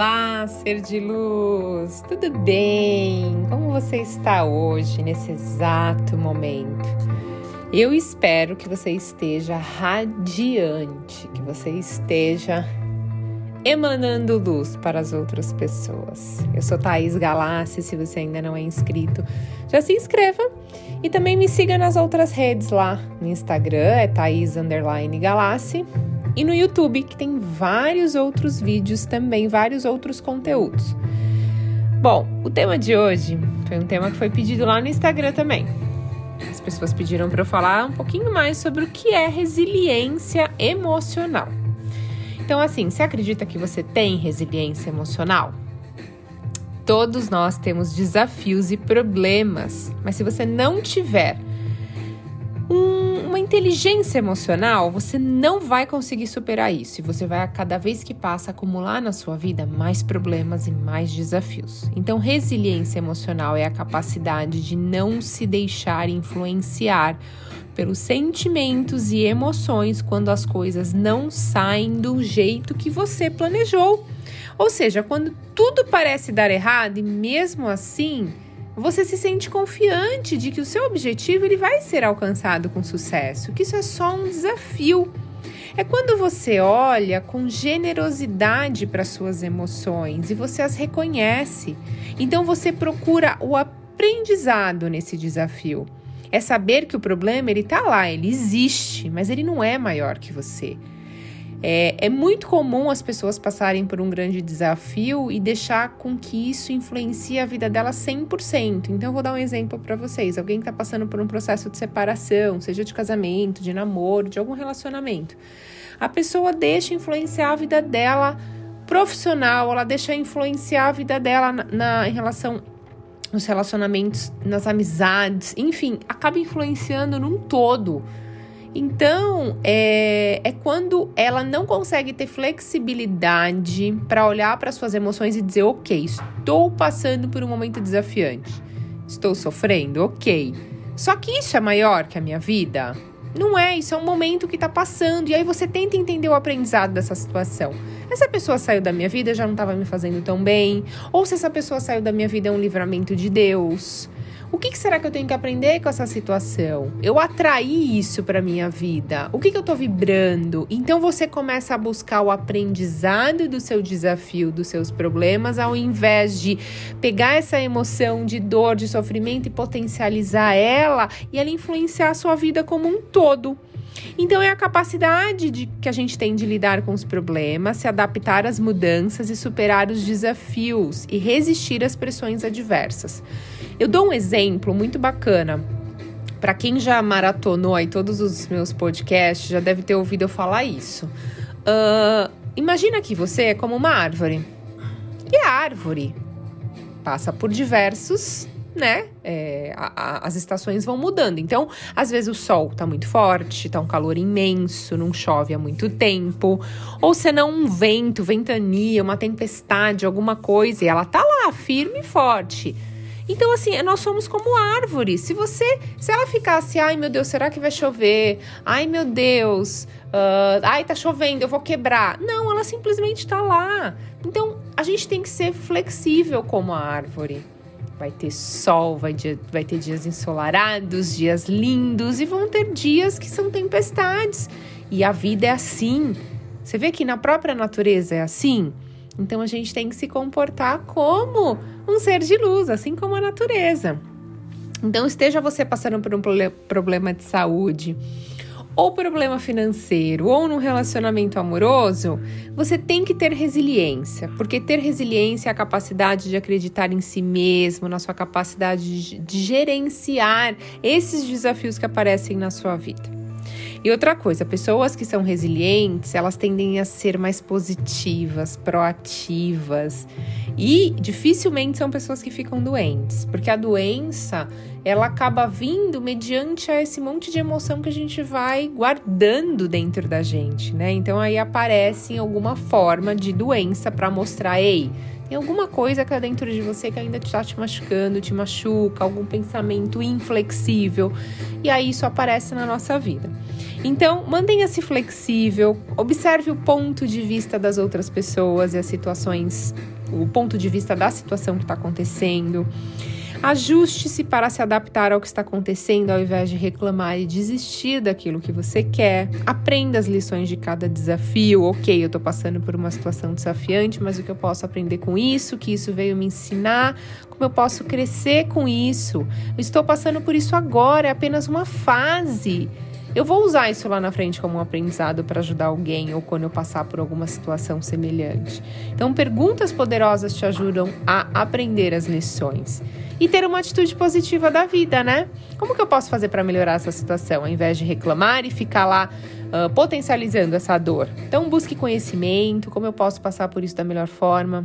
Olá, ser de luz, tudo bem? Como você está hoje, nesse exato momento? Eu espero que você esteja radiante, que você esteja emanando luz para as outras pessoas. Eu sou Thaís Galassi, se você ainda não é inscrito, já se inscreva e também me siga nas outras redes lá. No Instagram é Thaís Galassi e no YouTube, que tem vários outros vídeos também, vários outros conteúdos. Bom, o tema de hoje foi um tema que foi pedido lá no Instagram também. As pessoas pediram para eu falar um pouquinho mais sobre o que é resiliência emocional. Então, assim, você acredita que você tem resiliência emocional? Todos nós temos desafios e problemas, mas se você não tiver inteligência emocional, você não vai conseguir superar isso. E você vai, a cada vez que passa, acumular na sua vida mais problemas e mais desafios. Então, resiliência emocional é a capacidade de não se deixar influenciar pelos sentimentos e emoções quando as coisas não saem do jeito que você planejou. Ou seja, quando tudo parece dar errado e mesmo assim você se sente confiante de que o seu objetivo ele vai ser alcançado com sucesso, que isso é só um desafio. É quando você olha com generosidade para suas emoções e você as reconhece. Então você procura o aprendizado nesse desafio. É saber que o problema ele está lá, ele existe, mas ele não é maior que você. É, é, muito comum as pessoas passarem por um grande desafio e deixar com que isso influencie a vida delas 100%. Então, eu vou dar um exemplo para vocês. Alguém que está passando por um processo de separação, seja de casamento, de namoro, de algum relacionamento. A pessoa deixa influenciar a vida dela profissional, ela deixa influenciar a vida dela na, na em relação nos relacionamentos, nas amizades, enfim, acaba influenciando num todo. Então, é, é quando ela não consegue ter flexibilidade para olhar para suas emoções e dizer: ok, estou passando por um momento desafiante, estou sofrendo, ok. Só que isso é maior que a minha vida? Não é, isso é um momento que está passando. E aí você tenta entender o aprendizado dessa situação. Essa pessoa saiu da minha vida, já não estava me fazendo tão bem. Ou se essa pessoa saiu da minha vida, é um livramento de Deus. O que, que, será que eu tenho que aprender com essa situação? Eu atraí isso para minha vida. O que, que eu estou vibrando? Então você começa a buscar o aprendizado do seu desafio, dos seus problemas, ao invés de pegar essa emoção de dor, de sofrimento e potencializar ela e ela influenciar a sua vida como um todo. Então, é a capacidade de, que a gente tem de lidar com os problemas, se adaptar às mudanças e superar os desafios e resistir às pressões adversas. Eu dou um exemplo muito bacana. Para quem já maratonou aí todos os meus podcasts, já deve ter ouvido eu falar isso. Uh, imagina que você é como uma árvore. E a árvore passa por diversos né? É, a, a, as estações vão mudando. Então, às vezes o sol tá muito forte, tá um calor imenso, não chove há muito tempo, ou senão um vento, ventania, uma tempestade, alguma coisa, e ela tá lá, firme e forte. Então, assim, nós somos como árvores. Se você, se ela ficasse, ai meu Deus, será que vai chover? Ai meu Deus, uh, ai tá chovendo, eu vou quebrar. Não, ela simplesmente tá lá. Então, a gente tem que ser flexível como a árvore. Vai ter sol, vai, dia, vai ter dias ensolarados, dias lindos e vão ter dias que são tempestades. E a vida é assim. Você vê que na própria natureza é assim? Então a gente tem que se comportar como um ser de luz, assim como a natureza. Então, esteja você passando por um problema de saúde, ou problema financeiro ou num relacionamento amoroso, você tem que ter resiliência, porque ter resiliência é a capacidade de acreditar em si mesmo, na sua capacidade de gerenciar esses desafios que aparecem na sua vida. E outra coisa, pessoas que são resilientes, elas tendem a ser mais positivas, proativas e dificilmente são pessoas que ficam doentes, porque a doença ela acaba vindo mediante a esse monte de emoção que a gente vai guardando dentro da gente, né? Então aí aparece em alguma forma de doença para mostrar, ei, Tem alguma coisa que é dentro de você que ainda está te machucando, te machuca, algum pensamento inflexível. E aí isso aparece na nossa vida. Então, mantenha-se flexível, observe o ponto de vista das outras pessoas e as situações, o ponto de vista da situação que está acontecendo. Ajuste-se para se adaptar ao que está acontecendo, ao invés de reclamar e desistir daquilo que você quer. Aprenda as lições de cada desafio. Ok, eu estou passando por uma situação desafiante, mas o que eu posso aprender com isso? Que isso veio me ensinar? Como eu posso crescer com isso? Eu estou passando por isso agora, é apenas uma fase. Eu vou usar isso lá na frente como um aprendizado para ajudar alguém ou quando eu passar por alguma situação semelhante. Então, perguntas poderosas te ajudam a aprender as lições e ter uma atitude positiva da vida, né? Como que eu posso fazer para melhorar essa situação, ao invés de reclamar e ficar lá uh, potencializando essa dor? Então, busque conhecimento, como eu posso passar por isso da melhor forma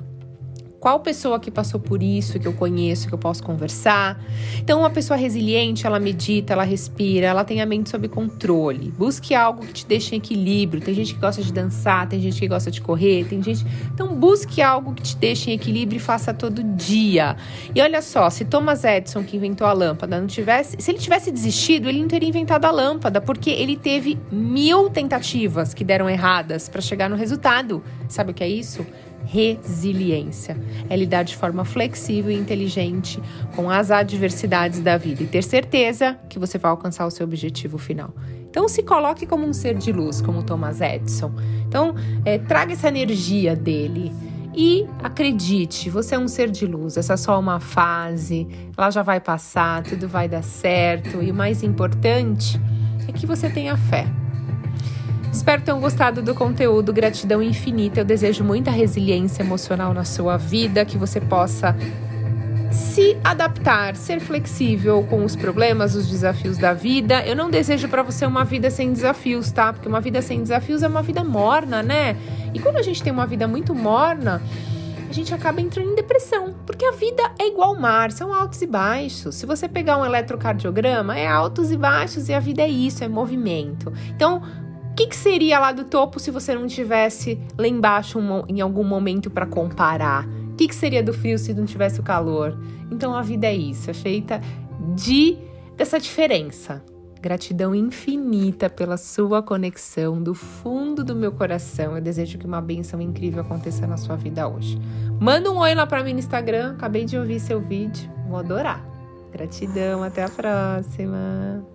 qual pessoa que passou por isso que eu conheço, que eu posso conversar. Então, uma pessoa resiliente, ela medita, ela respira, ela tem a mente sob controle. Busque algo que te deixe em equilíbrio. Tem gente que gosta de dançar, tem gente que gosta de correr, tem gente. Então, busque algo que te deixe em equilíbrio e faça todo dia. E olha só, se Thomas Edison, que inventou a lâmpada, não tivesse. Se ele tivesse desistido, ele não teria inventado a lâmpada, porque ele teve mil tentativas que deram erradas para chegar no resultado. Sabe o que é isso? Resiliência. É lidar de forma flexível e inteligente com as adversidades da vida e ter certeza que você vai alcançar o seu objetivo final. Então, se coloque como um ser de luz, como Thomas Edison. Então, é, traga essa energia dele. E acredite, você é um ser de luz, essa é só uma fase, ela já vai passar, tudo vai dar certo. E o mais importante é que você tenha fé. Espero que tenham gostado do conteúdo. Gratidão infinita. Eu desejo muita resiliência emocional na sua vida, que você possa se adaptar, ser flexível com os problemas, os desafios da vida. Eu não desejo para você uma vida sem desafios, tá? Porque uma vida sem desafios é uma vida morna, né? E quando a gente tem uma vida muito morna, a gente acaba entrando em depressão, porque a vida é igual ao mar, são altos e baixos. Se você pegar um eletrocardiograma, é altos e baixos e a vida é isso, é movimento. Então, o que, que, seria lá do topo se você não tivesse lá embaixo um, em algum momento para comparar? O que, que, seria do frio se não tivesse o calor? Então a vida é isso, é feita de dessa diferença. Gratidão infinita pela sua conexão do fundo do meu coração. Eu desejo que uma benção incrível aconteça na sua vida hoje. Manda um oi lá para mim no Instagram. Acabei de ouvir seu vídeo. Vou adorar. Gratidão, até a próxima.